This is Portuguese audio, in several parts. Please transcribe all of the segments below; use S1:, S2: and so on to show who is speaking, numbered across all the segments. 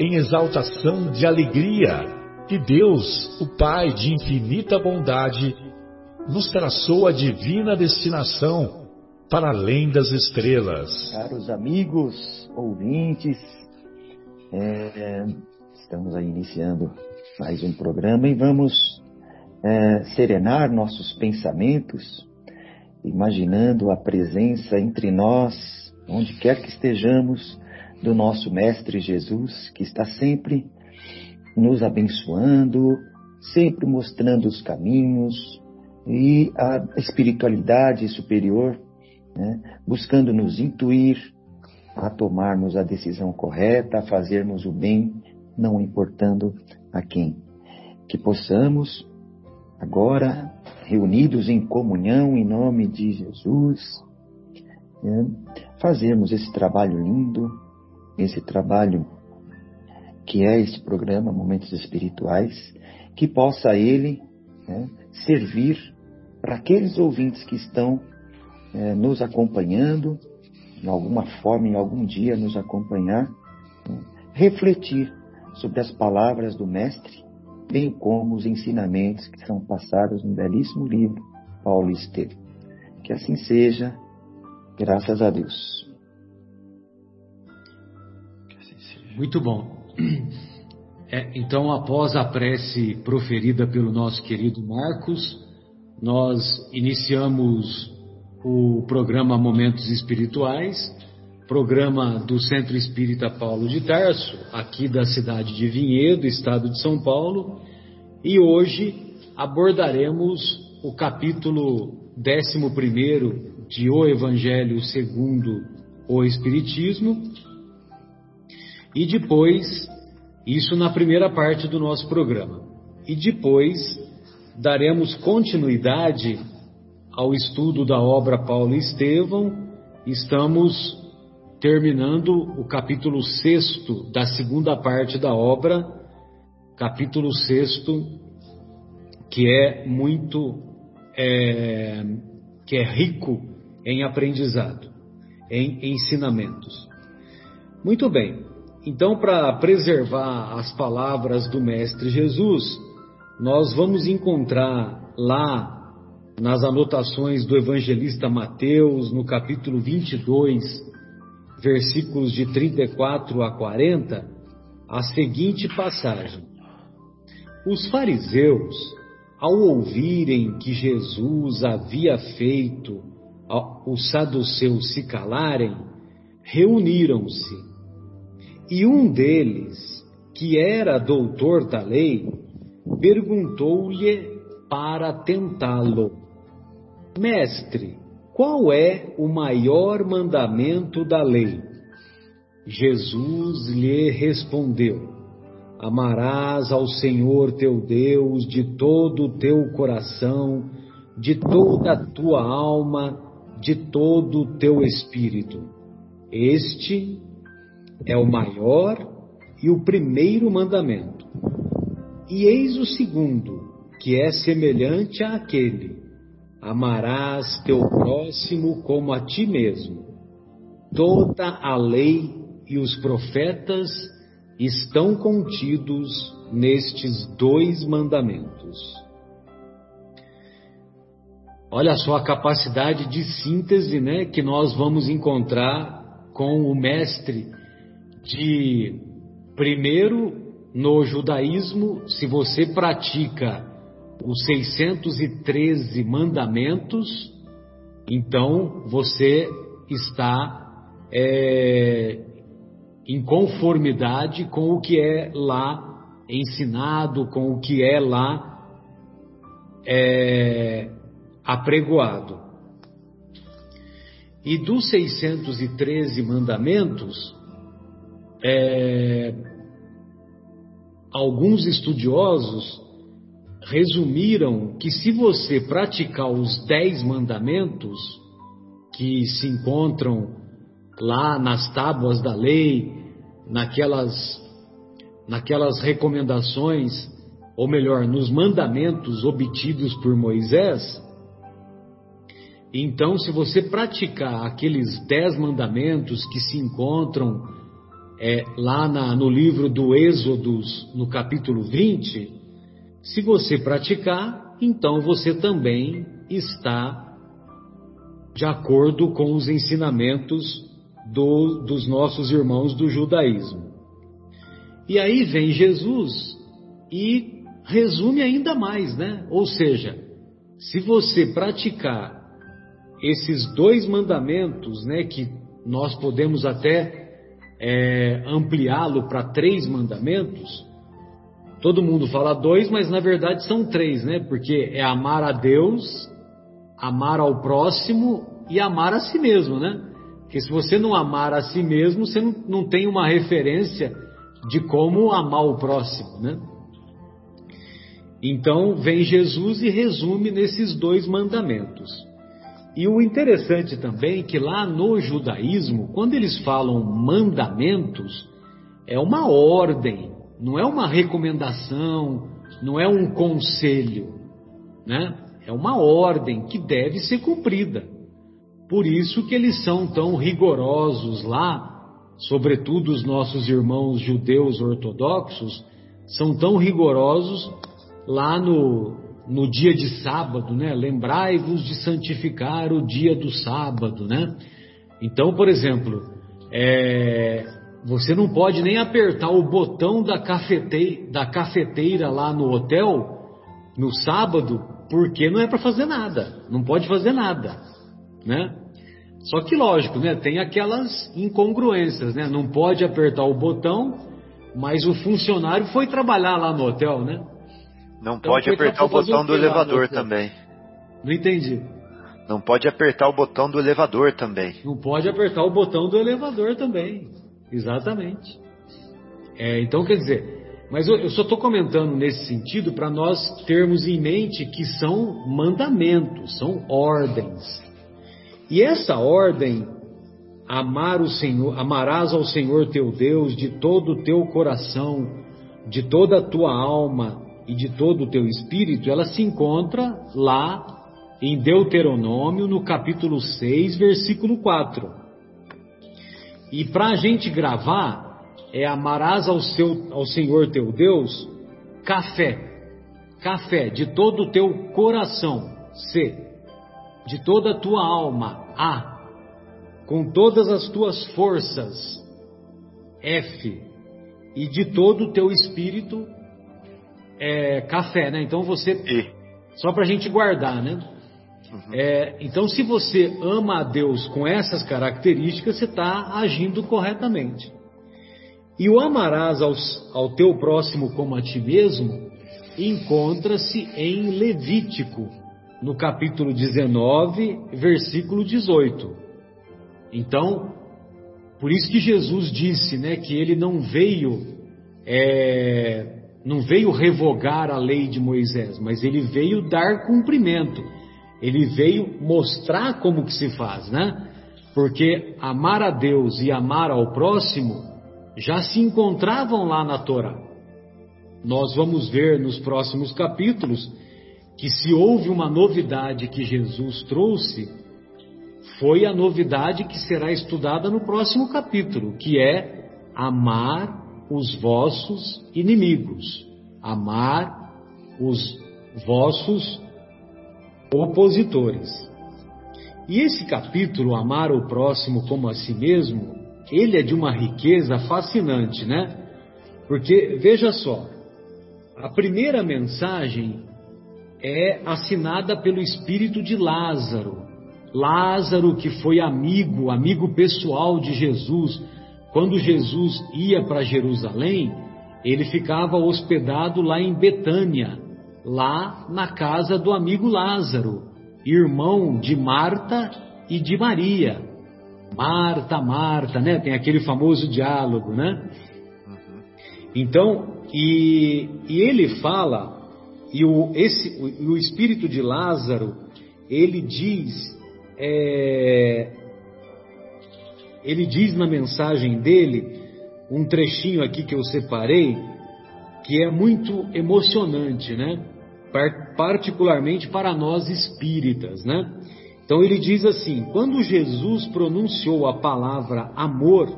S1: em exaltação de alegria que Deus, o Pai de infinita bondade, nos traçou a divina destinação para além das estrelas.
S2: Caros amigos, ouvintes, é, estamos aí iniciando mais um programa e vamos é, serenar nossos pensamentos, imaginando a presença entre nós, onde quer que estejamos, do nosso Mestre Jesus, que está sempre nos abençoando, sempre mostrando os caminhos e a espiritualidade superior, né, buscando nos intuir a tomarmos a decisão correta, a fazermos o bem, não importando a quem. Que possamos, agora, reunidos em comunhão em nome de Jesus, né, fazermos esse trabalho lindo esse trabalho que é este programa Momentos Espirituais, que possa ele né, servir para aqueles ouvintes que estão é, nos acompanhando, de alguma forma, em algum dia nos acompanhar, né, refletir sobre as palavras do Mestre, bem como os ensinamentos que são passados no belíssimo livro Paulo Estevam. Que assim seja, graças a Deus.
S3: Muito bom. É, então, após a prece proferida pelo nosso querido Marcos, nós iniciamos o programa Momentos Espirituais, programa do Centro Espírita Paulo de Tarso, aqui da cidade de Vinhedo, estado de São Paulo, e hoje abordaremos o capítulo 11 de O Evangelho segundo o Espiritismo, e depois, isso na primeira parte do nosso programa. E depois daremos continuidade ao estudo da obra Paulo e Estevão. Estamos terminando o capítulo sexto da segunda parte da obra, capítulo sexto, que é muito, é, que é rico em aprendizado, em ensinamentos. Muito bem, então, para preservar as palavras do Mestre Jesus, nós vamos encontrar lá nas anotações do evangelista Mateus, no capítulo 22, versículos de 34 a 40, a seguinte passagem: Os fariseus, ao ouvirem que Jesus havia feito os saduceus se calarem, reuniram-se e um deles, que era doutor da lei, perguntou-lhe para tentá-lo: Mestre, qual é o maior mandamento da lei? Jesus lhe respondeu: Amarás ao Senhor teu Deus de todo o teu coração, de toda a tua alma, de todo o teu espírito. Este é o maior e o primeiro mandamento. E eis o segundo, que é semelhante àquele: amarás teu próximo como a ti mesmo. Toda a lei e os profetas estão contidos nestes dois mandamentos. Olha só a capacidade de síntese né, que nós vamos encontrar com o Mestre de primeiro no judaísmo, se você pratica os 613 mandamentos, então você está é, em conformidade com o que é lá ensinado, com o que é lá é, apregoado. E dos 613 mandamentos, é, alguns estudiosos resumiram que se você praticar os dez mandamentos que se encontram lá nas tábuas da lei, naquelas, naquelas recomendações, ou melhor, nos mandamentos obtidos por Moisés, então, se você praticar aqueles dez mandamentos que se encontram é, lá na, no livro do Êxodos, no capítulo 20, se você praticar, então você também está de acordo com os ensinamentos do, dos nossos irmãos do judaísmo. E aí vem Jesus e resume ainda mais, né? Ou seja, se você praticar esses dois mandamentos, né, que nós podemos até é, ampliá-lo para três mandamentos, Todo mundo fala dois, mas na verdade são três, né? Porque é amar a Deus, amar ao próximo e amar a si mesmo, né? Porque se você não amar a si mesmo, você não, não tem uma referência de como amar o próximo, né? Então vem Jesus e resume nesses dois mandamentos. E o interessante também é que lá no judaísmo, quando eles falam mandamentos, é uma ordem, não é uma recomendação, não é um conselho, né? É uma ordem que deve ser cumprida. Por isso que eles são tão rigorosos lá, sobretudo os nossos irmãos judeus ortodoxos, são tão rigorosos lá no, no dia de sábado, né? Lembrai-vos de santificar o dia do sábado, né? Então, por exemplo, é, você não pode nem apertar o botão da cafeteira, da cafeteira lá no hotel no sábado, porque não é para fazer nada. Não pode fazer nada, né? Só que lógico, né? Tem aquelas incongruências, né? Não pode apertar o botão, mas o funcionário foi trabalhar lá no hotel, né?
S4: Não então, pode apertar o botão do elevador também.
S3: Não entendi.
S4: Não pode apertar o botão do elevador também.
S3: Não pode apertar o botão do elevador também. Exatamente. É, então, quer dizer, mas eu, eu só estou comentando nesse sentido para nós termos em mente que são mandamentos, são ordens. E essa ordem, amar o Senhor, amarás ao Senhor teu Deus de todo o teu coração, de toda a tua alma e de todo o teu espírito, ela se encontra lá em Deuteronômio, no capítulo 6, versículo 4. E para a gente gravar, é amarás ao, seu, ao Senhor teu Deus café. Café de todo o teu coração. C. De toda a tua alma. A. Com todas as tuas forças. F. E de todo o teu espírito. É, café, né? Então você. E. Só para a gente guardar, né? Uhum. É, então, se você ama a Deus com essas características, você está agindo corretamente. E o amarás aos, ao teu próximo como a ti mesmo encontra-se em Levítico, no capítulo 19, versículo 18. Então, por isso que Jesus disse, né, que ele não veio, é, não veio revogar a lei de Moisés, mas ele veio dar cumprimento. Ele veio mostrar como que se faz, né? Porque amar a Deus e amar ao próximo já se encontravam lá na Torá. Nós vamos ver nos próximos capítulos que se houve uma novidade que Jesus trouxe, foi a novidade que será estudada no próximo capítulo, que é amar os vossos inimigos, amar os vossos opositores. E esse capítulo, Amar o Próximo como a Si Mesmo, ele é de uma riqueza fascinante, né? Porque, veja só, a primeira mensagem é assinada pelo espírito de Lázaro. Lázaro, que foi amigo, amigo pessoal de Jesus, quando Jesus ia para Jerusalém, ele ficava hospedado lá em Betânia, lá na casa do amigo Lázaro, irmão de Marta e de Maria. Marta, Marta, né? Tem aquele famoso diálogo, né? Então, e, e ele fala, e o, esse, o, o espírito de Lázaro, ele diz, é, ele diz na mensagem dele, um trechinho aqui que eu separei, que é muito emocionante, né? Particularmente para nós espíritas, né? Então ele diz assim: quando Jesus pronunciou a palavra amor,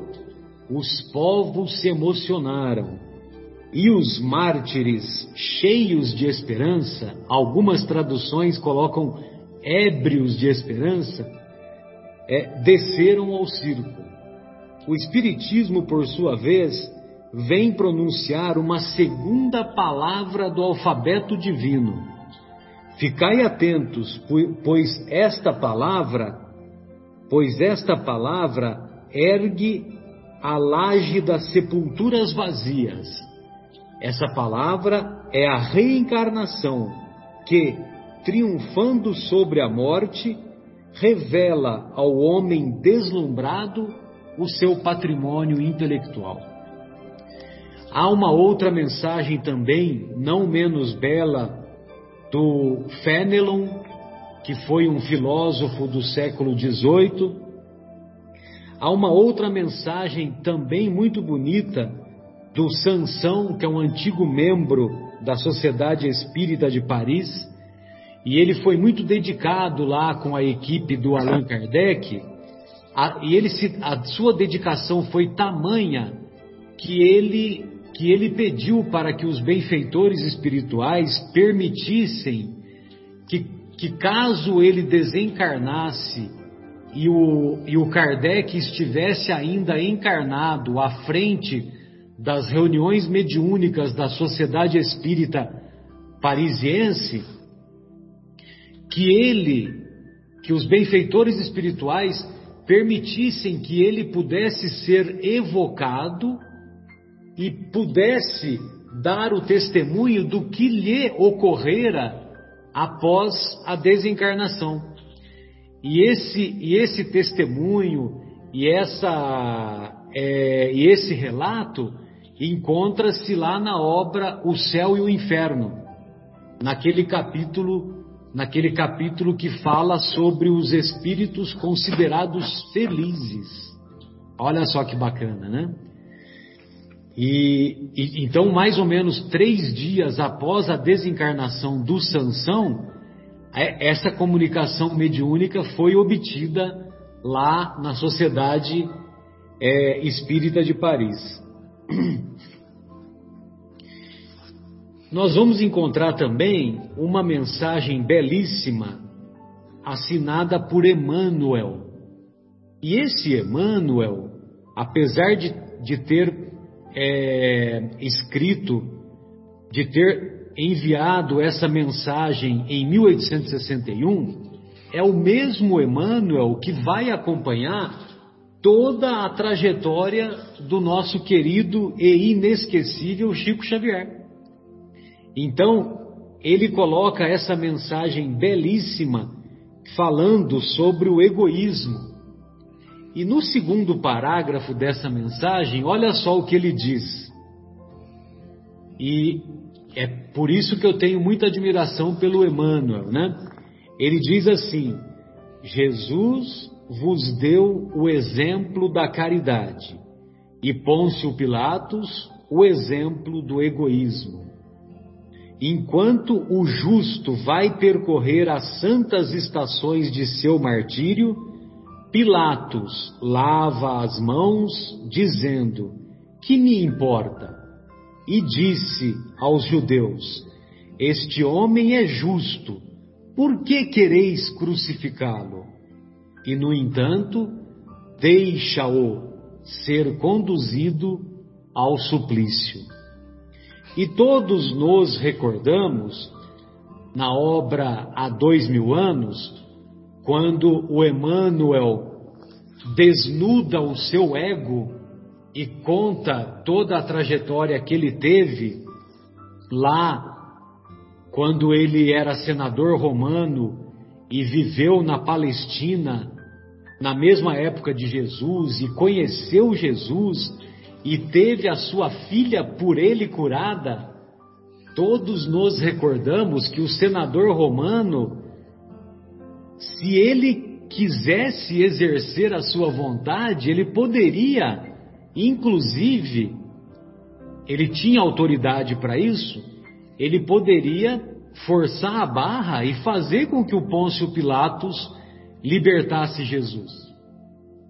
S3: os povos se emocionaram. E os mártires, cheios de esperança, algumas traduções colocam ébrios de esperança, é, desceram ao circo. O Espiritismo, por sua vez, vem pronunciar uma segunda palavra do alfabeto divino. Ficai atentos, pois esta palavra, pois esta palavra ergue a laje das sepulturas vazias. Essa palavra é a reencarnação que, triunfando sobre a morte, revela ao homem deslumbrado o seu patrimônio intelectual. Há uma outra mensagem também, não menos bela, do Fenelon, que foi um filósofo do século XVIII. Há uma outra mensagem também muito bonita do Sansão, que é um antigo membro da Sociedade Espírita de Paris, e ele foi muito dedicado lá com a equipe do Allan Kardec, a, e ele se, a sua dedicação foi tamanha que ele, que ele pediu para que os benfeitores espirituais permitissem que, que caso ele desencarnasse e o, e o Kardec estivesse ainda encarnado à frente das reuniões mediúnicas da Sociedade Espírita Parisiense, que ele, que os benfeitores espirituais permitissem que ele pudesse ser evocado e pudesse dar o testemunho do que lhe ocorrera após a desencarnação. E esse, e esse testemunho e, essa, é, e esse relato encontra-se lá na obra O Céu e o Inferno, naquele capítulo naquele capítulo que fala sobre os espíritos considerados felizes. Olha só que bacana, né? E, e, então, mais ou menos três dias após a desencarnação do Sansão, é, essa comunicação mediúnica foi obtida lá na Sociedade é, Espírita de Paris. Nós vamos encontrar também uma mensagem belíssima assinada por Emmanuel. E esse Emmanuel, apesar de, de ter é, escrito, de ter enviado essa mensagem em 1861, é o mesmo Emmanuel que vai acompanhar toda a trajetória do nosso querido e inesquecível Chico Xavier. Então, ele coloca essa mensagem belíssima falando sobre o egoísmo. E no segundo parágrafo dessa mensagem, olha só o que ele diz. E é por isso que eu tenho muita admiração pelo Emmanuel, né? Ele diz assim: Jesus vos deu o exemplo da caridade, e Pôncio Pilatos o exemplo do egoísmo. Enquanto o justo vai percorrer as santas estações de seu martírio, Pilatos lava as mãos, dizendo: Que me importa? E disse aos judeus: Este homem é justo, por que quereis crucificá-lo? E, no entanto, deixa-o ser conduzido ao suplício. E todos nos recordamos, na obra Há Dois Mil Anos, quando o Emmanuel desnuda o seu ego e conta toda a trajetória que ele teve lá quando ele era senador romano e viveu na Palestina na mesma época de Jesus e conheceu Jesus e teve a sua filha por ele curada, todos nos recordamos que o senador romano, se ele quisesse exercer a sua vontade, ele poderia, inclusive, ele tinha autoridade para isso, ele poderia forçar a barra e fazer com que o Pôncio Pilatos libertasse Jesus.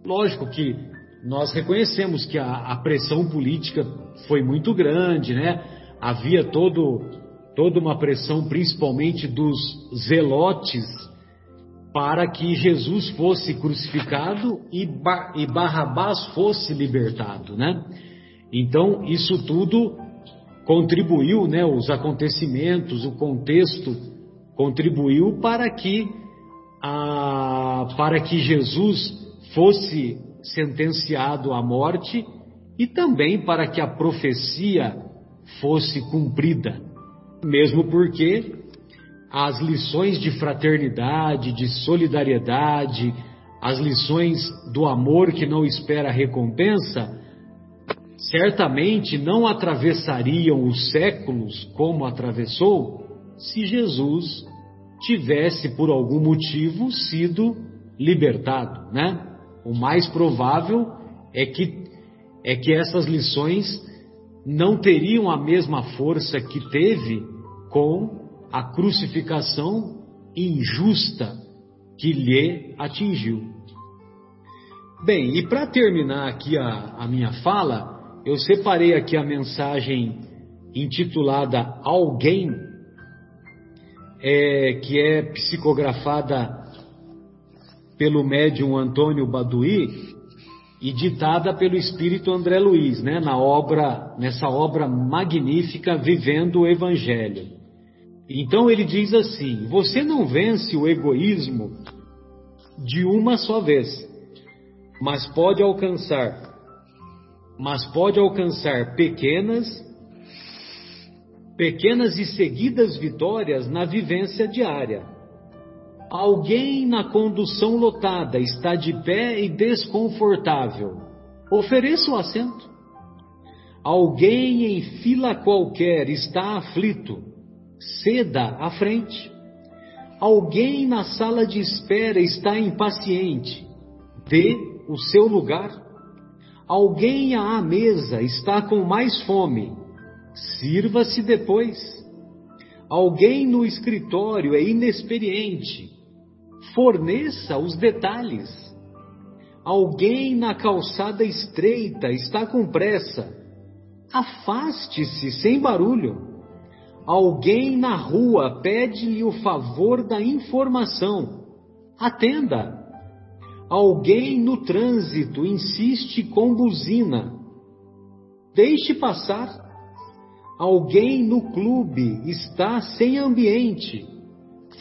S3: Lógico que nós reconhecemos que a, a, pressão política foi muito grande, né? Havia todo, toda uma pressão, principalmente dos zelotes, para que Jesus fosse crucificado e, e Barrabás fosse libertado, né? Então, isso tudo contribuiu, né? Os acontecimentos, o contexto contribuiu para que, a, para que Jesus fosse sentenciado à morte e também para que a profecia fosse cumprida. Mesmo porque as lições de fraternidade, de solidariedade, as lições do amor que não espera recompensa, certamente não atravessariam os séculos como atravessou se Jesus tivesse por algum motivo sido libertado, né? O mais provável é que, é que essas lições não teriam a mesma força que teve com a crucificação injusta que lhe atingiu. Bem, e para terminar aqui a, a minha fala, eu separei aqui a mensagem intitulada Alguém, é, que é psicografada pelo médium Antônio Baduí e ditada pelo espírito André Luiz, né, na obra, nessa obra magnífica Vivendo o Evangelho. Então ele diz assim: você não vence o egoísmo de uma só vez, mas pode alcançar, mas pode alcançar pequenas, pequenas e seguidas vitórias na vivência diária. Alguém na condução lotada está de pé e desconfortável. Ofereça o assento. Alguém em fila qualquer está aflito. Ceda à frente. Alguém na sala de espera está impaciente. Dê o seu lugar. Alguém à mesa está com mais fome. Sirva-se depois. Alguém no escritório é inexperiente forneça os detalhes. Alguém na calçada estreita está com pressa. Afaste-se sem barulho. Alguém na rua pede-lhe o favor da informação. Atenda. Alguém no trânsito insiste com buzina. Deixe passar. Alguém no clube está sem ambiente.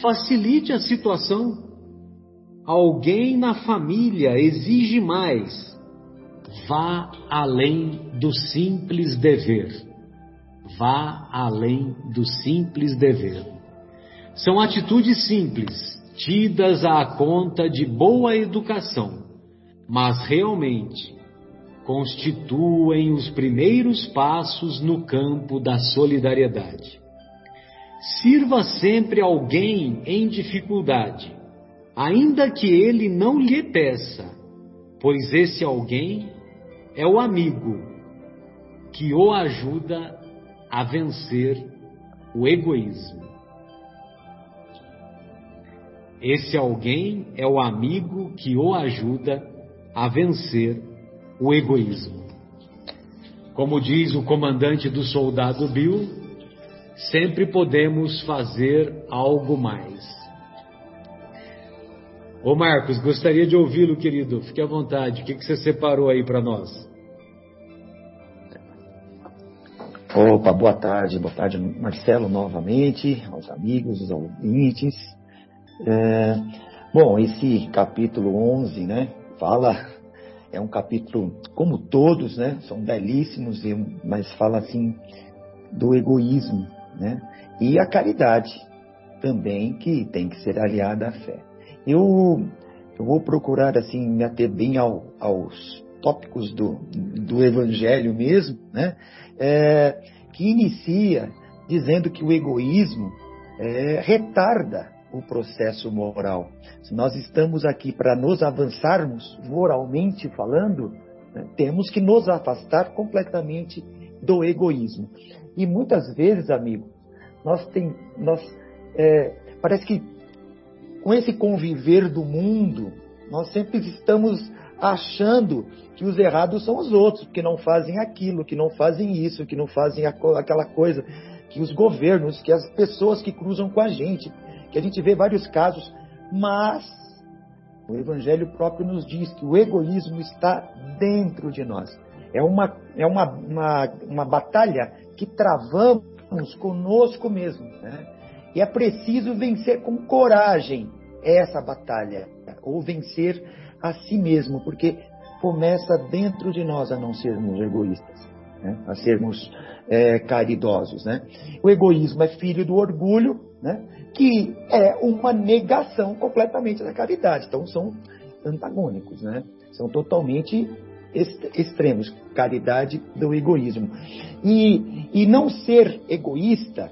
S3: Facilite a situação. Alguém na família exige mais. Vá além do simples dever. Vá além do simples dever. São atitudes simples, tidas à conta de boa educação, mas realmente constituem os primeiros passos no campo da solidariedade. Sirva sempre alguém em dificuldade ainda que ele não lhe peça, pois esse alguém é o amigo que o ajuda a vencer o egoísmo. Esse alguém é o amigo que o ajuda a vencer o egoísmo. Como diz o comandante do soldado Bill, sempre podemos fazer algo mais. Ô Marcos, gostaria de ouvi-lo, querido. Fique à vontade. O que, que você separou aí para nós?
S2: Opa, boa tarde, boa tarde, Marcelo, novamente, aos amigos, aos ouvintes. É, bom, esse capítulo 11, né, fala, é um capítulo, como todos, né, são belíssimos, mas fala assim do egoísmo, né, e a caridade também, que tem que ser aliada à fé. Eu, eu vou procurar, assim, me ater bem ao, aos tópicos do, do Evangelho mesmo, né, é, que inicia dizendo que o egoísmo é, retarda o processo moral. Se nós estamos aqui para nos avançarmos, moralmente falando, né, temos que nos afastar completamente do egoísmo. E muitas vezes, amigo, nós tem, nós é, parece que com esse conviver do mundo, nós sempre estamos achando que os errados são os outros, que não fazem aquilo, que não fazem isso, que não fazem aquela coisa, que os governos, que as pessoas que cruzam com a gente, que a gente vê vários casos, mas o Evangelho próprio nos diz que o egoísmo está dentro de nós. É uma, é uma, uma, uma batalha que travamos conosco mesmo. Né? E é preciso vencer com coragem essa batalha, ou vencer a si mesmo, porque começa dentro de nós a não sermos egoístas, né? a sermos é, caridosos. Né? O egoísmo é filho do orgulho, né? que é uma negação completamente da caridade. Então são antagônicos, né? são totalmente extremos, caridade do egoísmo. E, e não ser egoísta,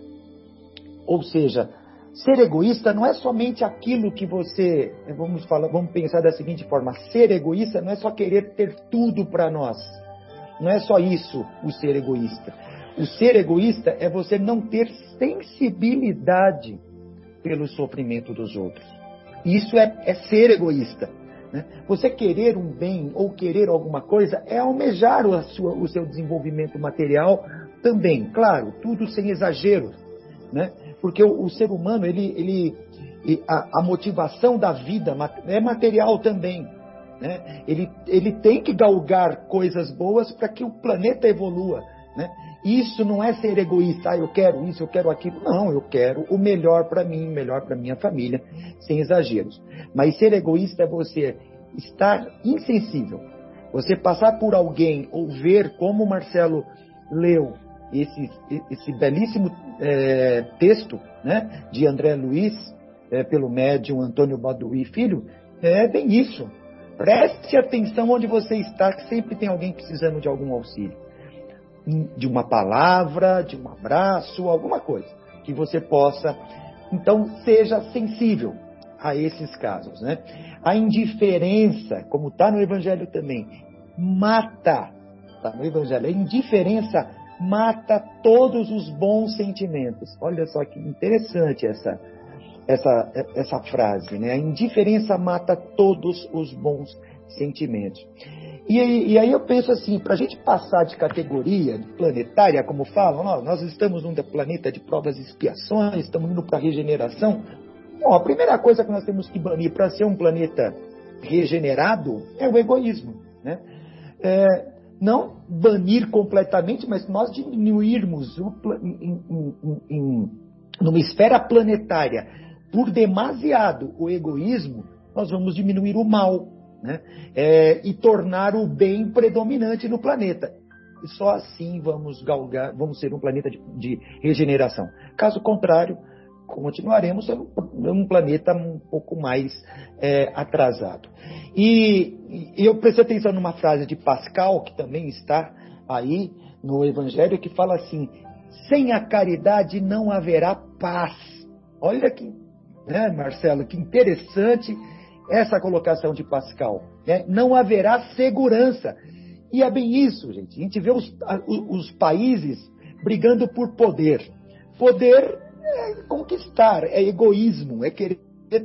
S2: ou seja, ser egoísta não é somente aquilo que você, vamos falar, vamos pensar da seguinte forma, ser egoísta não é só querer ter tudo para nós. Não é só isso o ser egoísta. O ser egoísta é você não ter sensibilidade pelo sofrimento dos outros. Isso é, é ser egoísta. Né? Você querer um bem ou querer alguma coisa é almejar o, sua, o seu desenvolvimento material também. Claro, tudo sem exagero. Né? Porque o, o ser humano, ele, ele, a, a, motivação da vida é material também. Né? Ele, ele tem que galgar coisas boas para que o planeta evolua. Né? Isso não é ser egoísta, ah, eu quero isso, eu quero aquilo. Não, eu quero o melhor para mim, o melhor para minha família, sem exageros. Mas ser egoísta é você estar insensível. Você passar por alguém ou ver como o Marcelo leu esse, esse belíssimo é, texto né, de André Luiz, é, pelo médium Antônio Baduí Filho, é bem isso. Preste atenção onde você está, que sempre tem alguém precisando de algum auxílio de uma palavra, de um abraço, alguma coisa que você possa. Então, seja sensível a esses casos. Né? A indiferença, como está no Evangelho também, mata. Está no Evangelho. A indiferença mata todos os bons sentimentos. Olha só que interessante essa, essa, essa frase. Né? A indiferença mata todos os bons sentimentos. E aí, e aí eu penso assim, para a gente passar de categoria planetária, como falam, nós, nós estamos num planeta de provas e expiações, estamos indo para regeneração. Bom, a primeira coisa que nós temos que banir para ser um planeta regenerado é o egoísmo. Né? É, não banir completamente, mas nós diminuirmos em, numa esfera planetária por demasiado o egoísmo, nós vamos diminuir o mal né? É, e tornar o bem predominante no planeta. E só assim vamos galgar, vamos ser um planeta de, de regeneração. Caso contrário, continuaremos sendo um planeta um pouco mais é, atrasado. E, e eu prestei atenção numa frase de Pascal, que também está aí no Evangelho, que fala assim: sem a caridade não haverá paz. Olha que, né, Marcelo, que interessante essa colocação de Pascal. Né? Não haverá segurança. E é bem isso, gente. A gente vê os, os países brigando por poder. Poder é conquistar, é egoísmo, é querer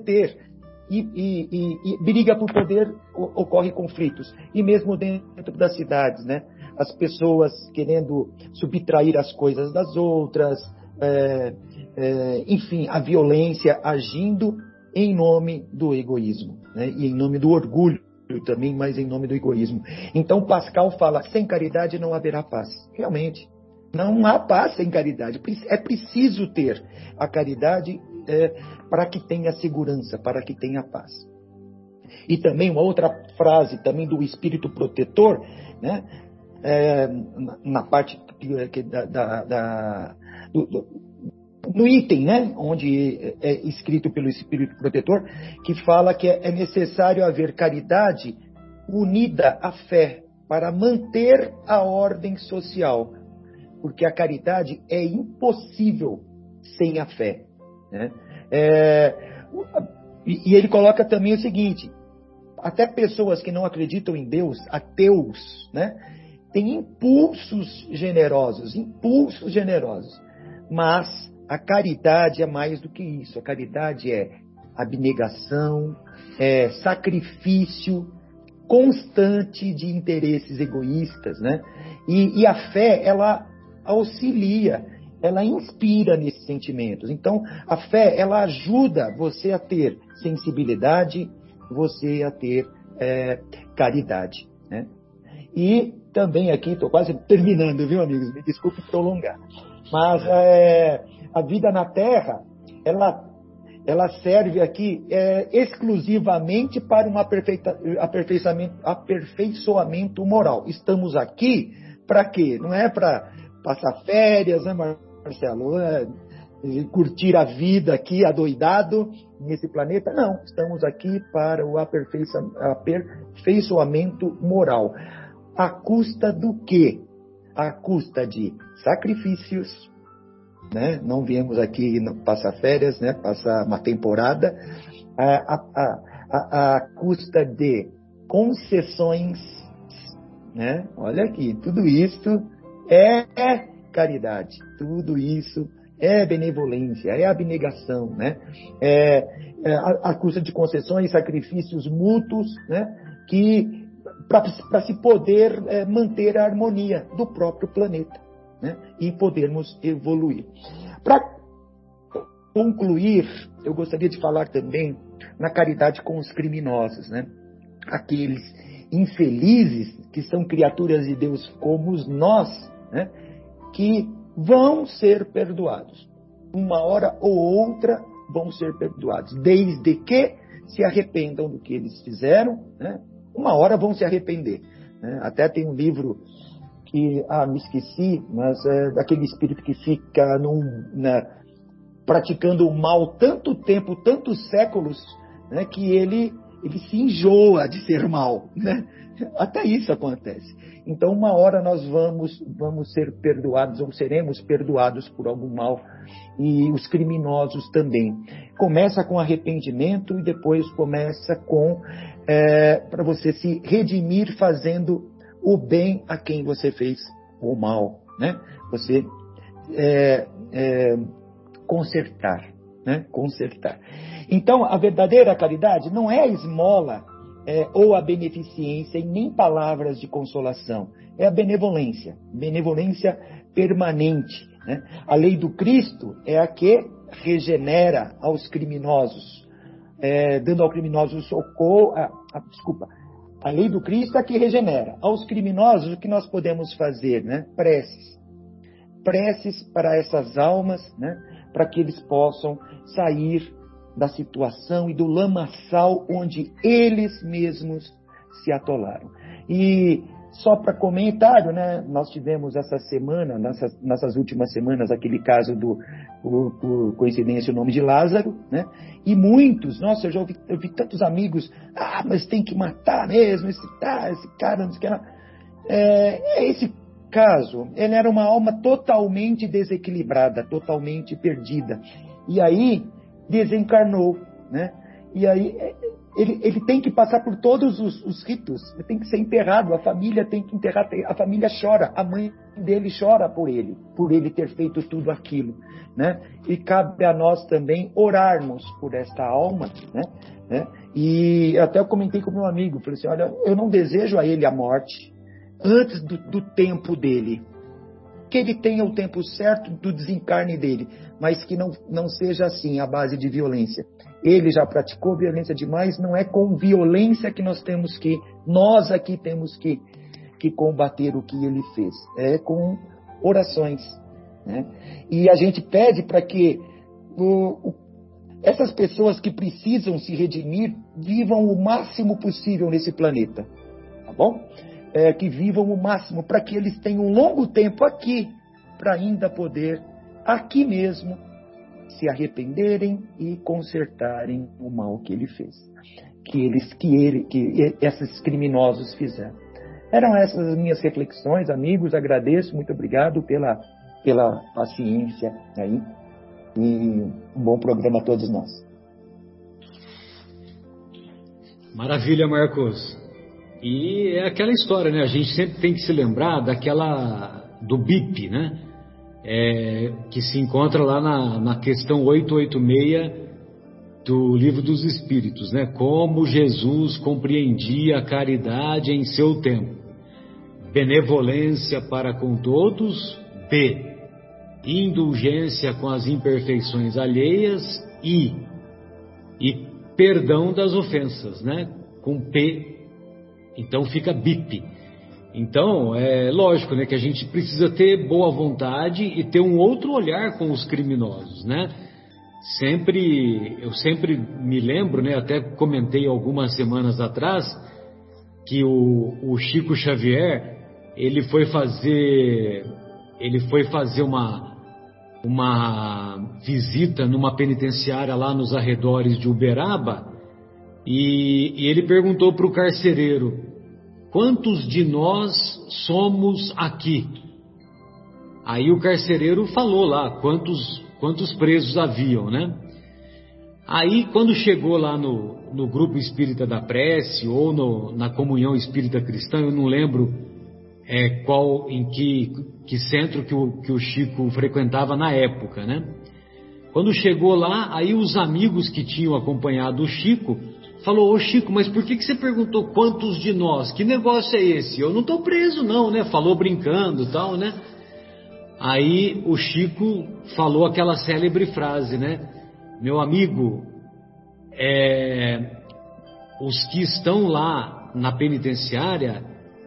S2: ter. E, e, e, e, briga por poder ocorre conflitos. E mesmo dentro das cidades, né? As pessoas querendo subtrair as coisas das outras, é, é, enfim, a violência agindo em nome do egoísmo, né? e em nome do orgulho também, mas em nome do egoísmo. Então Pascal fala: sem caridade não haverá paz. Realmente, Não há paz sem caridade. É preciso ter a caridade é, para que tenha segurança, para que tenha paz. E também uma outra frase também do espírito protetor, né? É, na parte da, da, da do, do, no item, né, onde é escrito pelo Espírito Protetor, que fala que é necessário haver caridade unida à fé para manter a ordem social, porque a caridade é impossível sem a fé. Né? É, e, ele coloca também o seguinte: até pessoas que não acreditam em Deus, ateus, né, têm impulsos generosos, impulsos generosos, mas a caridade é mais do que isso. A caridade é abnegação, é sacrifício constante de interesses egoístas, né? E, e, a fé, ela auxilia, ela inspira nesses sentimentos. Então, a fé, ela ajuda você a ter sensibilidade, você a ter é, caridade, né? E também aqui, estou quase terminando, viu, amigos? Me desculpe prolongar. Mas é, a vida na Terra, ela, ela serve aqui é, exclusivamente para um aperfeiçoamento, aperfeiçoamento moral. Estamos aqui para quê? Não é para passar férias, né, Marcelo? É, curtir a vida aqui adoidado nesse planeta. Não, estamos aqui para o aperfeiçoamento moral. A custa do quê? A custa de sacrifícios, né? Não viemos aqui passar férias, né? Passar uma temporada a, a, a, a custa de concessões, né? Olha aqui, tudo isso é caridade, tudo isso é benevolência, é abnegação, né? É, é a, a custa de concessões, sacrifícios mútuos, né? Que para se poder é, manter a harmonia do próprio planeta né? e podermos evoluir. Para concluir, eu gostaria de falar também na caridade com os criminosos, né? aqueles infelizes que são criaturas de Deus como nós, né? que vão ser perdoados. Uma hora ou outra vão ser perdoados, desde que se arrependam do que eles fizeram, né? uma hora vão se arrepender. Né? Até tem um livro que, ah, me esqueci, mas é daquele espírito que fica num, né, praticando o mal tanto tempo, tantos séculos, né, que ele, ele se enjoa de ser mal. Né? Até isso acontece. Então, uma hora nós vamos, vamos ser perdoados ou seremos perdoados por algum mal e os criminosos também. Começa com arrependimento e depois começa com é, para você se redimir fazendo o bem a quem você fez o mal, né? Você é, é, consertar, né? Consertar. Então, a verdadeira caridade não é esmola é, ou a beneficência e nem palavras de consolação. É a benevolência, benevolência permanente. Né? A lei do Cristo é a que regenera aos criminosos, é, dando ao criminoso socorro, ah, desculpa, a lei do Cristo é que regenera. Aos criminosos, o que nós podemos fazer? Né? Preces. Preces para essas almas, né? para que eles possam sair da situação e do lamaçal onde eles mesmos se atolaram. E só para comentário, né, nós tivemos essa semana, nessas, nessas últimas semanas, aquele caso do, por, por, coincidência, o nome de Lázaro, né? E muitos, nossa, eu já ouvi, eu vi tantos amigos, ah, mas tem que matar mesmo, esse, ah, esse cara, não sei o que lá. É, é esse caso, ele era uma alma totalmente desequilibrada, totalmente perdida. E aí desencarnou, né? E aí é, ele, ele tem que passar por todos os, os ritos, ele tem que ser enterrado, a família tem que enterrar, a família chora, a mãe dele chora por ele, por ele ter feito tudo aquilo, né? E cabe a nós também orarmos por esta alma, né? né? E até eu comentei com meu amigo, falei assim, olha, eu não desejo a ele a morte antes do, do tempo dele, que ele tenha o tempo certo do desencarne dele, mas que não, não seja assim, a base de violência. Ele já praticou violência demais, não é com violência que nós temos que, nós aqui temos que, que combater o que ele fez. É com orações. Né? E a gente pede para que o, o, essas pessoas que precisam se redimir vivam o máximo possível nesse planeta. Tá bom? É, que vivam o máximo para que eles tenham um longo tempo aqui para ainda poder, aqui mesmo, se arrependerem e consertarem o mal que ele fez, que eles, que ele, que esses criminosos fizeram. Eram essas as minhas reflexões, amigos. Agradeço, muito obrigado pela pela paciência aí e um bom programa a todos nós.
S3: Maravilha, Marcos. E é aquela história, né? A gente sempre tem que se lembrar daquela do BIP, né? É, que se encontra lá na, na questão 886 do Livro dos Espíritos, né? Como Jesus compreendia a caridade em seu tempo. Benevolência para com todos, B indulgência com as imperfeições alheias e e perdão das ofensas, né? Com P, então fica BIP. Então, é lógico, né, que a gente precisa ter boa vontade e ter um outro olhar com os criminosos, né? Sempre, eu sempre me lembro, né, até comentei algumas semanas atrás que o, o Chico Xavier, ele foi fazer, ele foi fazer uma uma visita numa penitenciária lá nos arredores de Uberaba e, e ele perguntou para o carcereiro: Quantos de nós somos aqui? Aí o carcereiro falou lá quantos, quantos presos haviam, né? Aí, quando chegou lá no, no grupo espírita da prece ou no, na comunhão espírita cristã, eu não lembro é, qual, em que, que centro que o, que o Chico frequentava na época, né? Quando chegou lá, aí os amigos que tinham acompanhado o Chico falou: Ô Chico, mas por que, que você perguntou quantos de nós? Que negócio é esse? Eu não estou preso, não, né? Falou brincando tal, né? Aí o Chico falou aquela célebre frase, né? Meu amigo, é, os que estão lá na penitenciária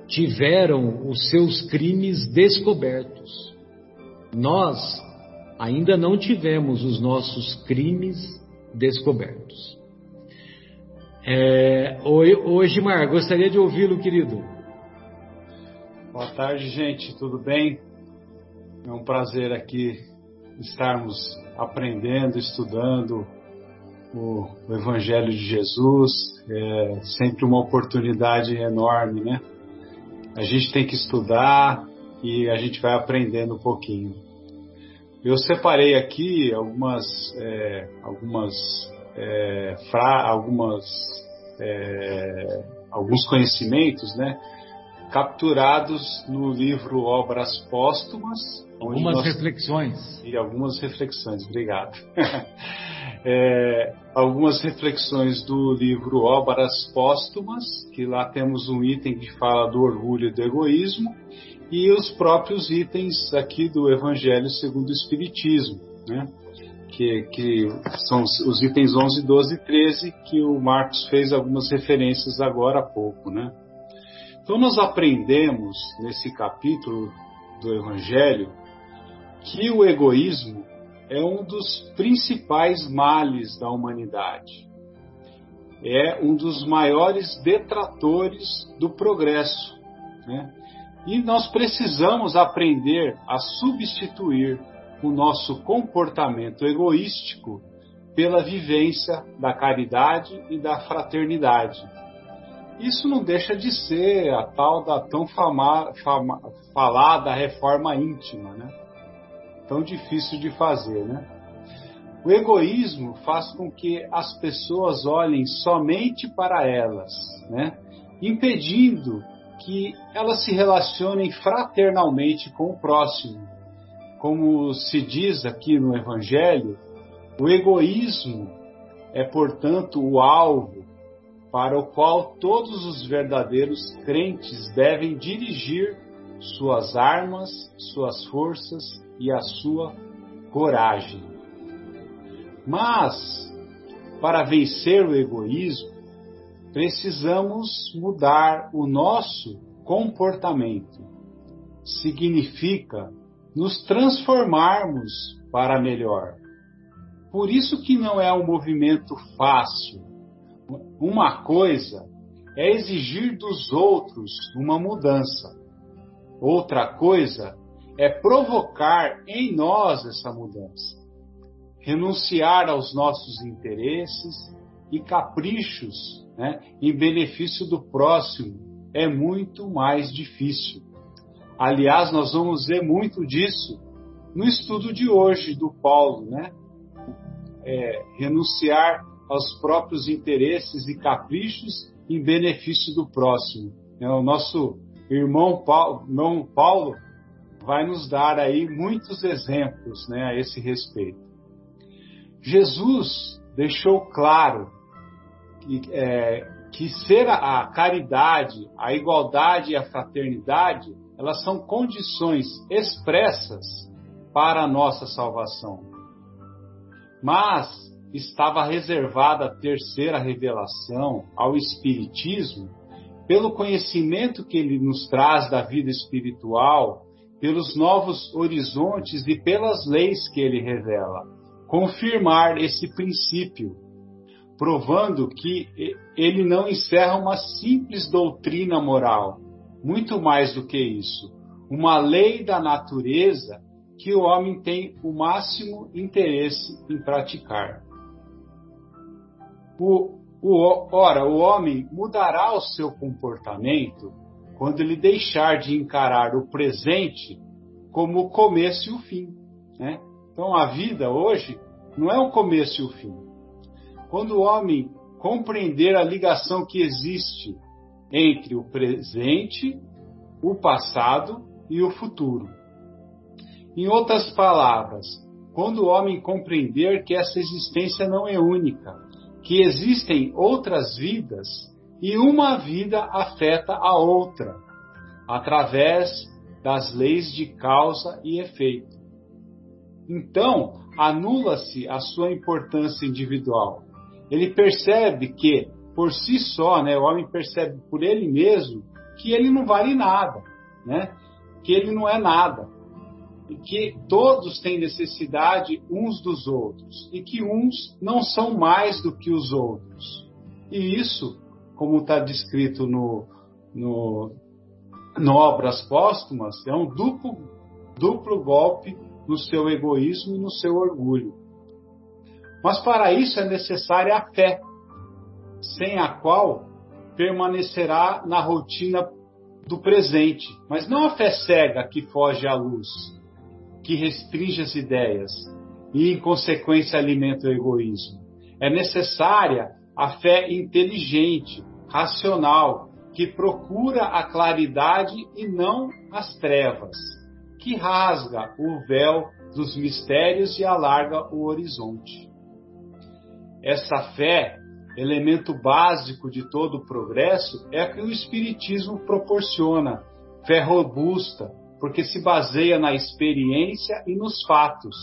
S3: tiveram os seus crimes descobertos. Nós ainda não tivemos os nossos crimes descobertos. É, hoje, Mar, gostaria de ouvi-lo, querido.
S5: Boa tarde, gente, tudo bem? É um prazer aqui estarmos aprendendo, estudando o, o Evangelho de Jesus. É sempre uma oportunidade enorme, né? a gente tem que estudar e a gente vai aprendendo um pouquinho. Eu separei aqui algumas, é, algumas, é, fra, algumas, é, alguns conhecimentos, né, capturados no livro Obras Póstumas.
S3: Algumas nós... reflexões.
S5: E algumas reflexões, obrigado. é, algumas reflexões do livro Obras Póstumas, que lá temos um item que fala do orgulho e do egoísmo, e os próprios itens aqui do Evangelho segundo o Espiritismo, né? Que, que são os itens 11, 12 e 13, que o Marcos fez algumas referências agora há pouco. Né? Então, nós aprendemos nesse capítulo do Evangelho que o egoísmo é um dos principais males da humanidade. É um dos maiores detratores do progresso. Né? E nós precisamos aprender a substituir o nosso comportamento egoístico pela vivência da caridade e da fraternidade. Isso não deixa de ser a tal da tão fama, fama, falada reforma íntima, né? tão difícil de fazer, né? O egoísmo faz com que as pessoas olhem somente para elas, né? impedindo que elas se relacionem fraternalmente com o próximo. Como se diz aqui no Evangelho, o egoísmo é, portanto, o alvo para o qual todos os verdadeiros crentes devem dirigir suas armas, suas forças e a sua coragem. Mas, para vencer o egoísmo, precisamos mudar o nosso comportamento. Significa nos transformarmos para melhor. Por isso que não é um movimento fácil. Uma coisa é exigir dos outros uma mudança. Outra coisa é provocar em nós essa mudança. Renunciar aos nossos interesses e caprichos né, em benefício do próximo é muito mais difícil. Aliás, nós vamos ver muito disso no estudo de hoje do Paulo, né? É, renunciar aos próprios interesses e caprichos em benefício do próximo. É, o nosso irmão Paulo, irmão Paulo vai nos dar aí muitos exemplos né, a esse respeito. Jesus deixou claro que, é, que ser a, a caridade, a igualdade e a fraternidade, elas são condições expressas para a nossa salvação. Mas estava reservada a terceira revelação ao Espiritismo, pelo conhecimento que ele nos traz da vida espiritual, pelos novos horizontes e pelas leis que ele revela, confirmar esse princípio, provando que ele não encerra uma simples doutrina moral, muito mais do que isso, uma lei da natureza que o homem tem o máximo interesse em praticar. O, o, ora, o homem mudará o seu comportamento quando ele deixar de encarar o presente como o começo e o fim. Né? Então, a vida hoje não é o começo e o fim. Quando o homem compreender a ligação que existe entre o presente, o passado e o futuro. Em outras palavras, quando o homem compreender que essa existência não é única, que existem outras vidas e uma vida afeta a outra, através das leis de causa e efeito. Então, anula-se a sua importância individual. Ele percebe que, por si só, né, o homem percebe por ele mesmo que ele não vale nada, né? que ele não é nada e que todos têm necessidade uns dos outros e que uns não são mais do que os outros. E isso, como está descrito no, no, no Obras Póstumas, é um duplo, duplo golpe no seu egoísmo e no seu orgulho. Mas para isso é necessária a fé, sem a qual permanecerá na rotina do presente, mas não a fé cega que foge à luz, que restringe as ideias e, em consequência, alimenta o egoísmo. É necessária a fé inteligente, racional, que procura a claridade e não as trevas, que rasga o véu dos mistérios e alarga o horizonte. Essa fé, elemento básico de todo o progresso, é a que o Espiritismo proporciona, fé robusta, porque se baseia na experiência e nos fatos,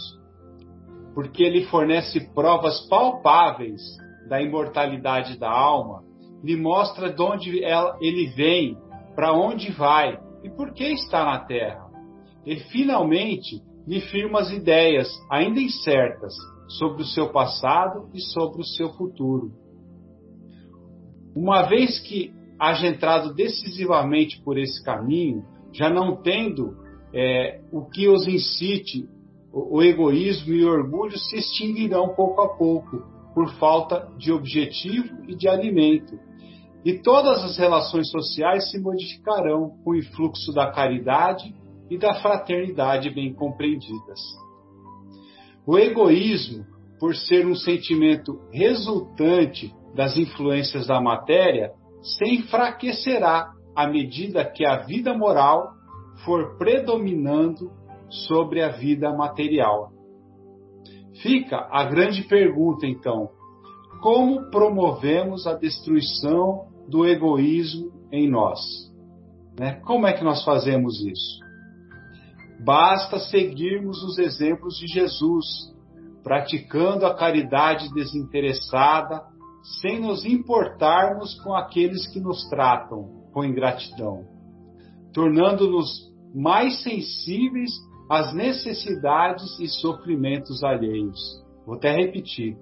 S5: porque ele fornece provas palpáveis da imortalidade da alma, lhe mostra de onde ele vem, para onde vai e por que está na Terra. E finalmente lhe firma as ideias, ainda incertas, sobre o seu passado e sobre o seu futuro. Uma vez que haja entrado decisivamente por esse caminho, já não tendo é, o que os incite, o, o egoísmo e o orgulho se extinguirão pouco a pouco, por falta de objetivo e de alimento. E todas as relações sociais se modificarão com o influxo da caridade e da fraternidade bem compreendidas. O egoísmo, por ser um sentimento resultante das influências da matéria, se enfraquecerá à medida que a vida moral for predominando sobre a vida material. Fica a grande pergunta, então: como promovemos a destruição do egoísmo em nós? Né? Como é que nós fazemos isso? Basta seguirmos os exemplos de Jesus, praticando a caridade desinteressada, sem nos importarmos com aqueles que nos tratam com ingratidão, tornando-nos mais sensíveis as necessidades e sofrimentos alheios. Vou até repetir.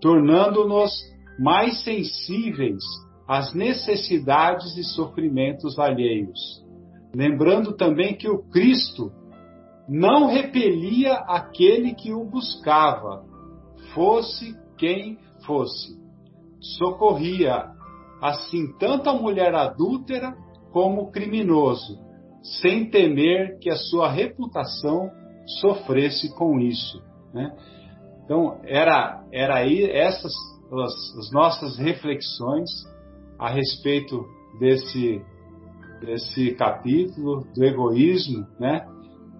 S5: Tornando-nos mais sensíveis às necessidades e sofrimentos alheios. Lembrando também que o Cristo não repelia aquele que o buscava, fosse quem fosse. Socorria assim tanto a mulher adúltera como o criminoso, sem temer que a sua reputação sofresse com isso. Né? Então, era, era aí essas as, as nossas reflexões a respeito desse, desse capítulo do egoísmo, né?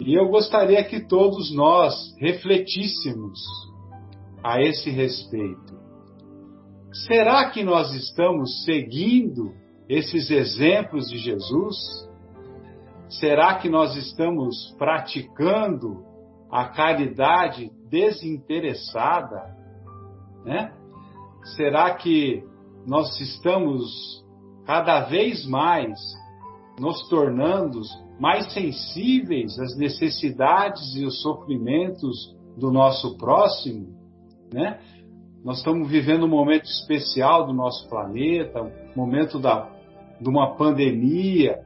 S5: E eu gostaria que todos nós refletíssemos a esse respeito. Será que nós estamos seguindo esses exemplos de Jesus? Será que nós estamos praticando a caridade desinteressada? Né? Será que nós estamos cada vez mais nos tornando mais sensíveis às necessidades e os sofrimentos do nosso próximo, né? Nós estamos vivendo um momento especial do nosso planeta, um momento da, de uma pandemia.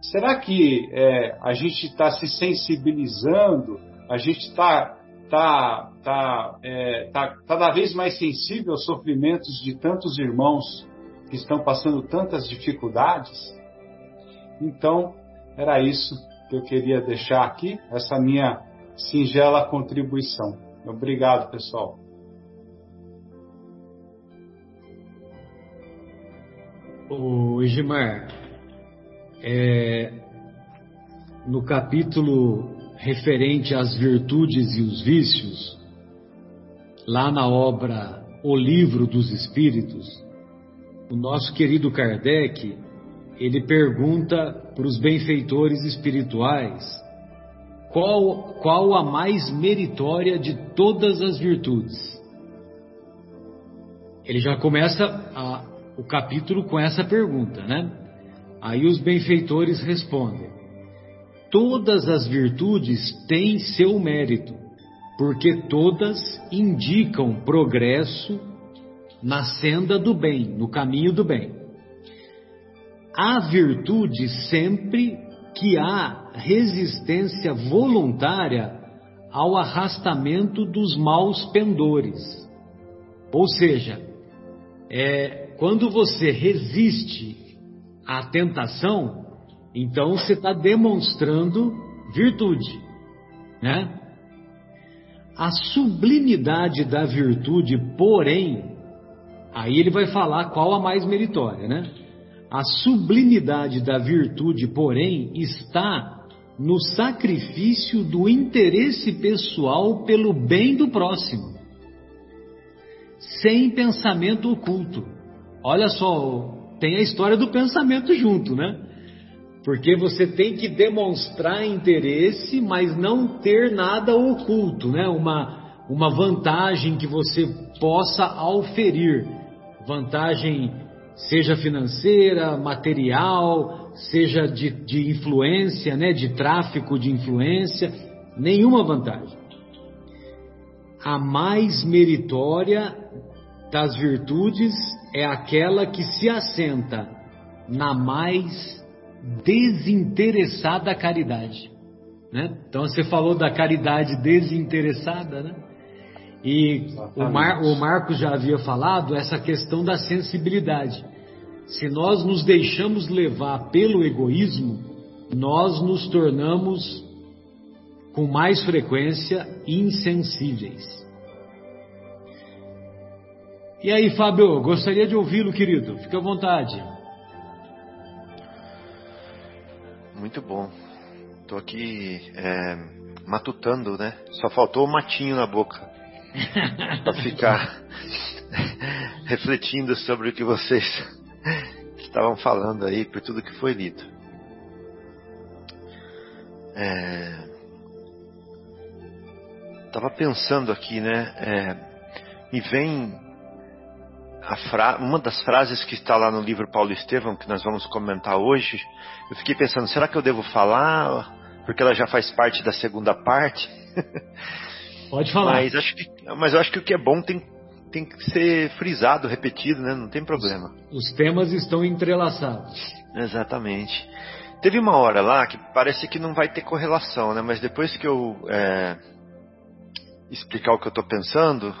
S5: Será que é, a gente está se sensibilizando? A gente está tá, tá, é, tá cada vez mais sensível aos sofrimentos de tantos irmãos que estão passando tantas dificuldades? Então, era isso que eu queria deixar aqui, essa minha singela contribuição. Obrigado, pessoal.
S3: O Igimar, é, no capítulo referente às virtudes e os vícios, lá na obra O Livro dos Espíritos, o nosso querido Kardec, ele pergunta para os benfeitores espirituais qual, qual a mais meritória de todas as virtudes. Ele já começa a, o capítulo com essa pergunta, né? Aí os benfeitores respondem: todas as virtudes têm seu mérito, porque todas indicam progresso na senda do bem, no caminho do bem. Há virtude sempre que há resistência voluntária ao arrastamento dos maus pendores. Ou seja, é, quando você resiste à tentação, então você está demonstrando virtude, né? A sublimidade da virtude, porém, aí ele vai falar qual a mais meritória, né? A sublimidade da virtude, porém, está no sacrifício do interesse pessoal pelo bem do próximo, sem pensamento oculto. Olha só, tem a história do pensamento junto, né? Porque você tem que demonstrar interesse, mas não ter nada oculto, né? Uma, uma vantagem que você possa auferir. Vantagem seja financeira, material, seja de, de influência, né? De tráfico de influência. Nenhuma vantagem. A mais meritória das virtudes é aquela que se assenta na mais desinteressada caridade. Né? Então você falou da caridade desinteressada, né? E o, Mar, o Marcos já havia falado essa questão da sensibilidade. Se nós nos deixamos levar pelo egoísmo, nós nos tornamos com mais frequência insensíveis. E aí, Fábio, gostaria de ouvi-lo, querido. Fique à vontade.
S4: Muito bom. Estou aqui é, matutando, né? Só faltou o matinho na boca para ficar refletindo sobre o que vocês estavam falando aí, por tudo que foi lido. É, tava pensando aqui, né? É, me vem fra... uma das frases que está lá no livro Paulo Estevão, que nós vamos comentar hoje, eu fiquei pensando, será que eu devo falar porque ela já faz parte da segunda parte.
S3: Pode falar.
S4: Mas, acho que, mas eu acho que o que é bom tem, tem que ser frisado, repetido, né? Não tem problema.
S3: Os temas estão entrelaçados.
S4: Exatamente. Teve uma hora lá que parece que não vai ter correlação, né? Mas depois que eu é, explicar o que eu estou pensando,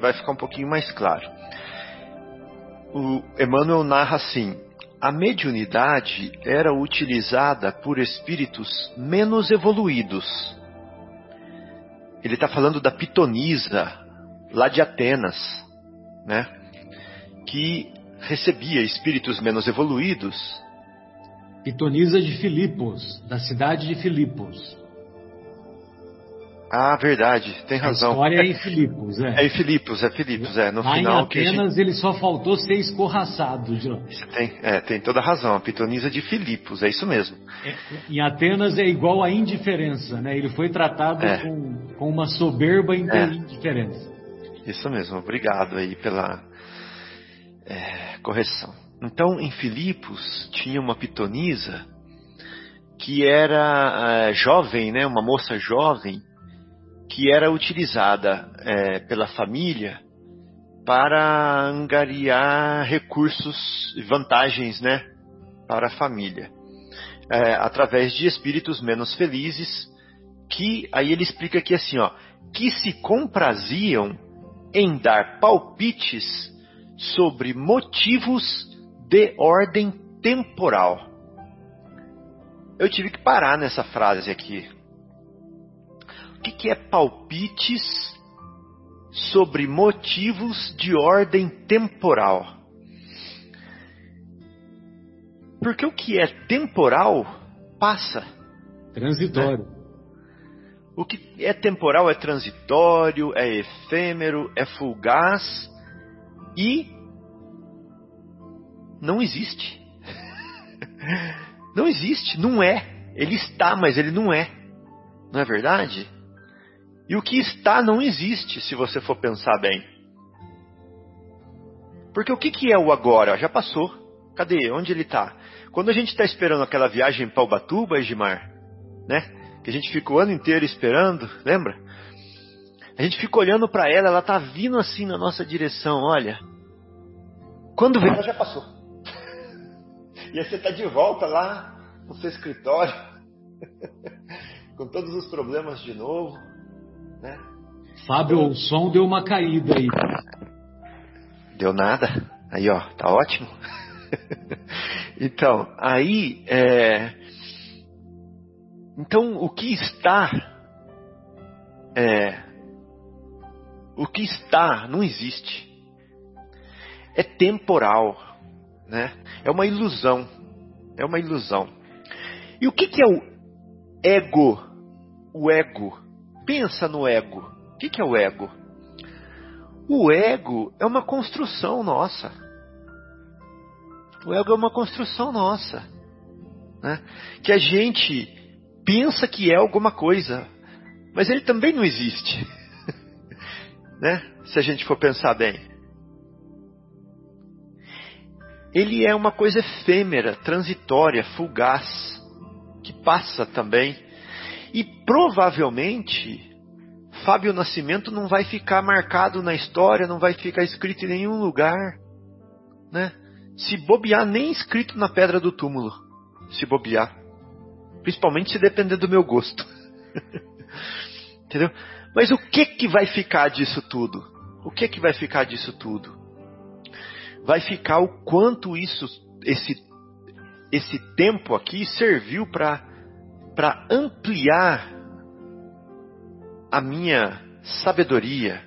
S4: vai ficar um pouquinho mais claro. O Emmanuel narra assim: a mediunidade era utilizada por espíritos menos evoluídos. Ele está falando da pitonisa, lá de Atenas, né? que recebia espíritos menos evoluídos.
S3: Pitonisa de Filipos, da cidade de Filipos.
S4: Ah, verdade, tem razão.
S3: A história é em Filipos, é.
S4: É em Filipos, é Filipos, é. No
S3: Lá
S4: final
S3: em Atenas
S4: gente...
S3: ele só faltou ser escorraçado lá.
S4: Tem, é, tem toda a razão, a pitonisa de Filipos, é isso mesmo.
S3: É, em Atenas é igual a indiferença, né? Ele foi tratado
S4: É.
S3: com, com uma soberba
S4: É.
S3: indiferença.
S4: Isso mesmo, obrigado aí pela é, correção. Então, em Filipos tinha uma pitonisa que era é, jovem, né, uma moça jovem, que era utilizada é, pela família para angariar recursos e vantagens, né, para a família, É, através de espíritos menos felizes, que aí ele explica aqui assim, ó, que se compraziam em dar palpites sobre motivos de ordem temporal. Eu tive que parar nessa frase aqui. O que, que é palpites sobre motivos de ordem temporal? Porque o que é temporal passa.
S3: Transitório.
S4: O que é temporal é transitório, é efêmero, é fugaz e não existe. Não existe, não é. Ele está, mas ele não é. Não é verdade? E o que está não existe, se você for pensar bem. Porque o que, que é o agora? Já passou. Cadê? Onde ele está? Quando a gente está esperando aquela viagem para Ubatuba, Edmar, né? Que a gente fica o ano inteiro esperando, lembra? A gente fica olhando para ela, ela tá vindo assim na nossa direção, olha. Quando vê, ela já passou. E aí você tá de volta lá no seu escritório, com todos os problemas de novo, né?
S3: Fábio, o som deu uma caída aí.
S4: Deu nada. Aí, ó, tá ótimo. então, aí, é... então o que está, é... o que está não existe. É temporal, né? É uma ilusão. É uma ilusão. E o que, que é o ego? O ego. Pensa no ego. O que, que é o ego? O ego é uma construção nossa. O ego é uma construção nossa. Né? Que a gente pensa que é alguma coisa, mas ele também não existe. né? Se a gente for pensar bem. Ele é uma coisa efêmera, transitória, fugaz, que passa também. E provavelmente Fábio Nascimento não vai ficar marcado na história, não vai ficar escrito em nenhum lugar, né? Se bobear, nem escrito na pedra do túmulo, se bobear. Principalmente se depender do meu gosto. Entendeu? Mas o que que vai ficar disso tudo? O que que vai ficar disso tudo? Vai ficar o quanto isso, esse, esse tempo aqui serviu para para ampliar a minha sabedoria,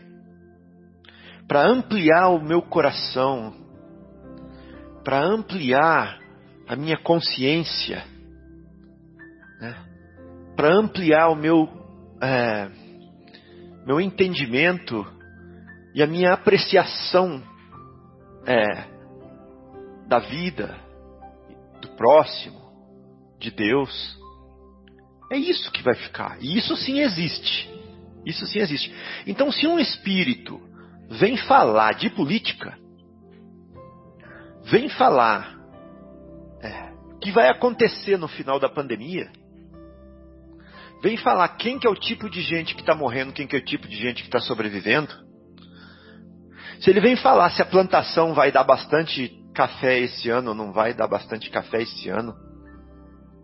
S4: para ampliar o meu coração, para ampliar a minha consciência, né? para ampliar o meu, é, meu entendimento e a minha apreciação é, da vida, do próximo, de Deus. É isso que vai ficar. E isso sim existe. Isso sim existe. Então, se um espírito vem falar de política, vem falar é, que vai acontecer no final da pandemia, vem falar quem que é o tipo de gente que está morrendo, quem que é o tipo de gente que está sobrevivendo, se ele vem falar se a plantação vai dar bastante café esse ano ou não vai dar bastante café esse ano,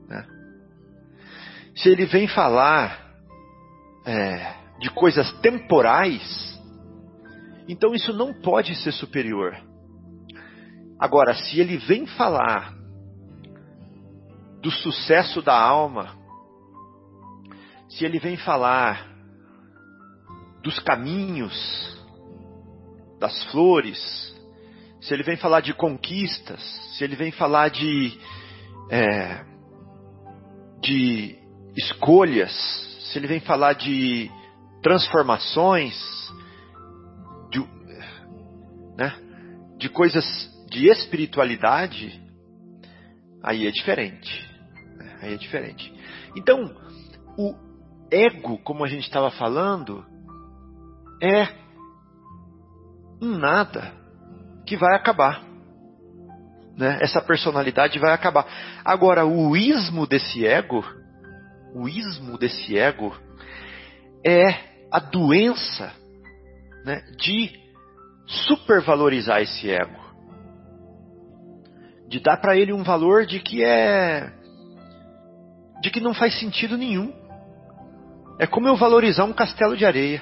S4: né? Se ele vem falar é, de coisas temporais, então isso não pode ser superior. Agora, se ele vem falar do sucesso da alma, se ele vem falar dos caminhos, das flores, se ele vem falar de conquistas, se ele vem falar de, é, de escolhas, se ele vem falar de transformações, de, né, de coisas de espiritualidade, aí é diferente. Aí é diferente. Então, o ego, como a gente estava falando, é um nada que vai acabar. Né? Essa personalidade vai acabar. Agora, o ismo desse ego, o ismo desse ego é a doença né, de supervalorizar esse ego. De dar para ele um valor de que é. de que não faz sentido nenhum. É como eu valorizar um castelo de areia.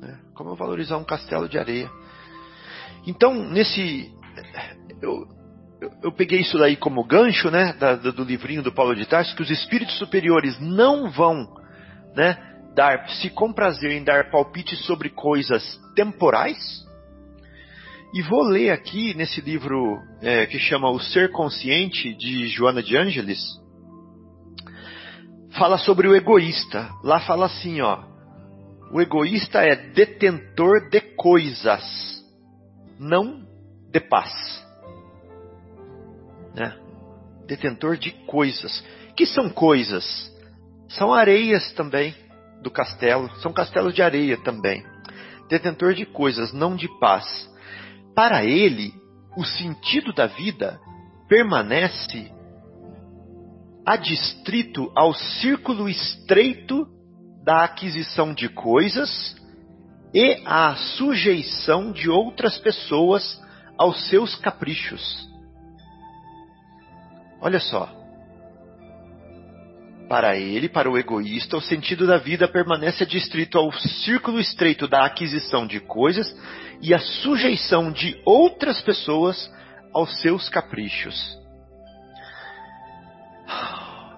S4: Né? Como eu valorizar um castelo de areia. Então, nesse. Eu, eu, eu peguei isso daí como gancho, né? Da, do livrinho do Paulo de Tarso, que os espíritos superiores não vão, né? dar, se comprazer em dar palpites sobre coisas temporais. E vou ler aqui nesse livro é, que chama O Ser Consciente, de Joana de Ângeles, fala sobre o egoísta. Lá fala assim, ó. O egoísta é detentor de coisas, não de paz. Né? Detentor de coisas. Que são coisas? São areias também do castelo, são castelos de areia também. Detentor de coisas, não de paz. Para ele, o sentido da vida permanece adstrito ao círculo estreito da aquisição de coisas e à sujeição de outras pessoas aos seus caprichos. Olha só, para ele, para o egoísta, o sentido da vida permanece adstrito ao círculo estreito da aquisição de coisas e a sujeição de outras pessoas aos seus caprichos.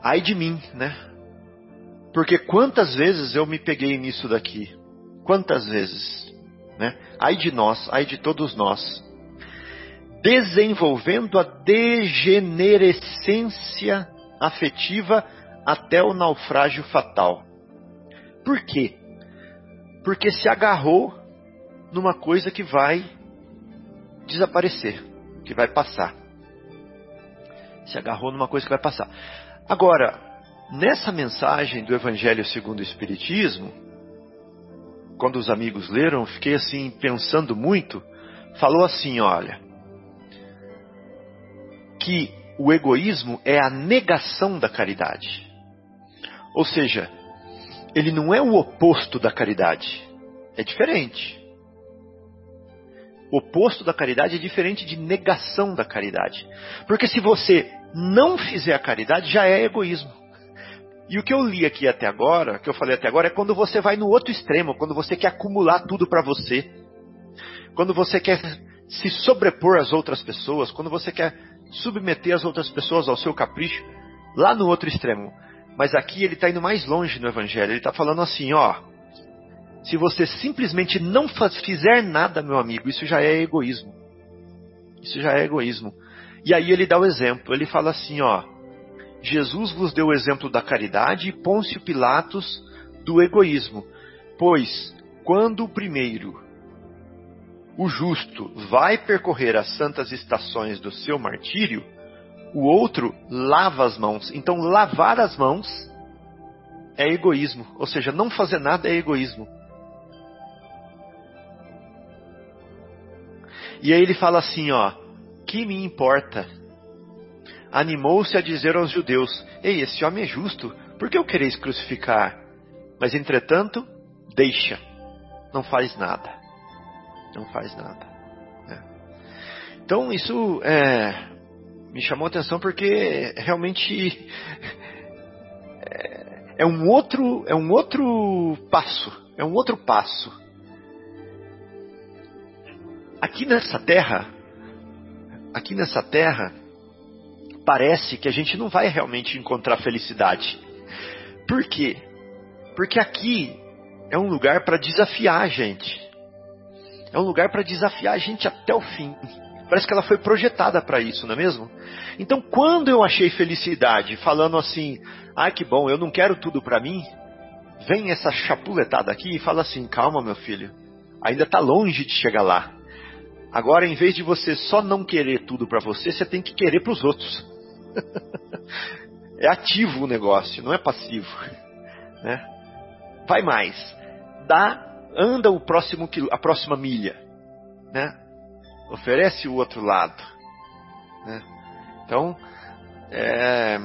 S4: Ai de mim, né? Porque quantas vezes eu me peguei nisso daqui? Quantas vezes? Né? Ai de nós, ai de todos nós. Desenvolvendo a degenerescência afetiva até o naufrágio fatal. Por quê? Porque se agarrou numa coisa que vai desaparecer, que vai passar. Se agarrou numa coisa que vai passar. Agora, nessa mensagem do Evangelho segundo o Espiritismo, quando os amigos leram, fiquei assim pensando muito, falou assim, olha, que o egoísmo é a negação da caridade. Ou seja, ele não é o oposto da caridade. É diferente. O oposto da caridade é diferente de negação da caridade. Porque se você não fizer a caridade, já é egoísmo. E o que eu li aqui até agora, que eu falei até agora, é quando você vai no outro extremo, quando você quer acumular tudo para você. Quando você quer se sobrepor às outras pessoas, quando você quer submeter as outras pessoas ao seu capricho, lá no outro extremo. Mas aqui ele está indo mais longe no Evangelho. Ele está falando assim, ó. Se você simplesmente não faz, fizer nada, meu amigo, isso já é egoísmo. Isso já é egoísmo. E aí ele dá o exemplo. Ele fala assim, ó. Jesus vos deu o exemplo da caridade e Pôncio Pilatos do egoísmo. Pois, quando o primeiro, o justo, vai percorrer as santas estações do seu martírio, o outro lava as mãos. Então, lavar as mãos é egoísmo. Ou seja, não fazer nada é egoísmo. E aí ele fala assim, ó, que me importa? Animou-se a dizer aos judeus: Ei, esse homem é justo, por que o quereis crucificar? Mas entretanto, deixa, não faz nada. Não faz nada. Né? Então isso é, me chamou a atenção porque realmente é, é um outro é um outro passo, é um outro passo. Aqui nessa terra, aqui nessa terra, parece que a gente não vai realmente encontrar felicidade. Por quê? Porque aqui é um lugar para desafiar a gente. É um lugar para desafiar a gente até o fim. Parece que ela foi projetada para isso, não é mesmo? Então, quando eu achei felicidade, falando assim, ai ah, que bom, eu não quero tudo para mim, vem essa chapuletada aqui e fala assim: calma, meu filho, ainda está longe de chegar lá. Agora, em vez de você só não querer tudo para você, você tem que querer para os outros. é ativo o negócio, não é passivo. Né? Vai mais, dá, anda o próximo a próxima milha, né? oferece o outro lado. Né? Então, é,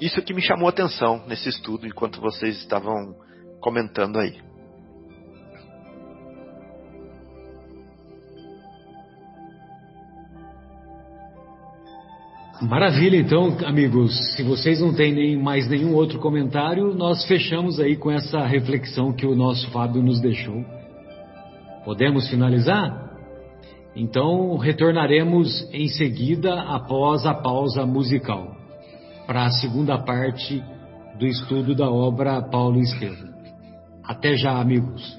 S4: isso que me chamou a atenção nesse estudo enquanto vocês estavam comentando aí.
S3: Maravilha, então, amigos. Se vocês não têm nem, mais nenhum outro comentário, nós fechamos aí com essa reflexão que o nosso Fábio nos deixou. Podemos finalizar? Então, retornaremos em seguida após a pausa musical para a segunda parte do estudo da obra Paulo Estevam. Até já, amigos.